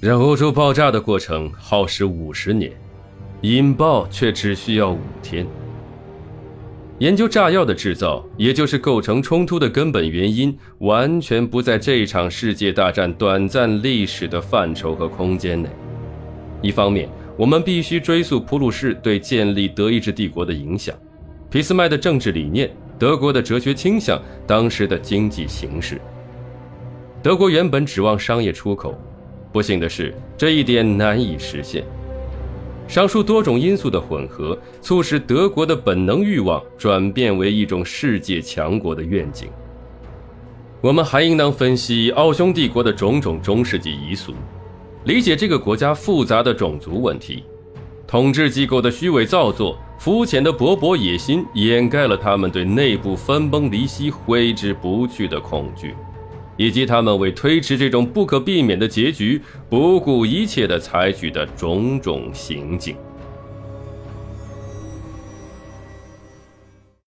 让欧洲爆炸的过程耗时五十年，引爆却只需要五天。研究炸药的制造，也就是构成冲突的根本原因，完全不在这场世界大战短暂历史的范畴和空间内。一方面，我们必须追溯普鲁士对建立德意志帝国的影响，俾斯麦的政治理念，德国的哲学倾向，当时的经济形势。德国原本指望商业出口，不幸的是，这一点难以实现。上述多种因素的混合，促使德国的本能欲望转变为一种世界强国的愿景。我们还应当分析奥匈帝国的种种中世纪遗俗，理解这个国家复杂的种族问题。统治机构的虚伪造作、肤浅的勃勃野心，掩盖了他们对内部分崩离析挥之不去的恐惧。以及他们为推迟这种不可避免的结局，不顾一切的采取的种种行径。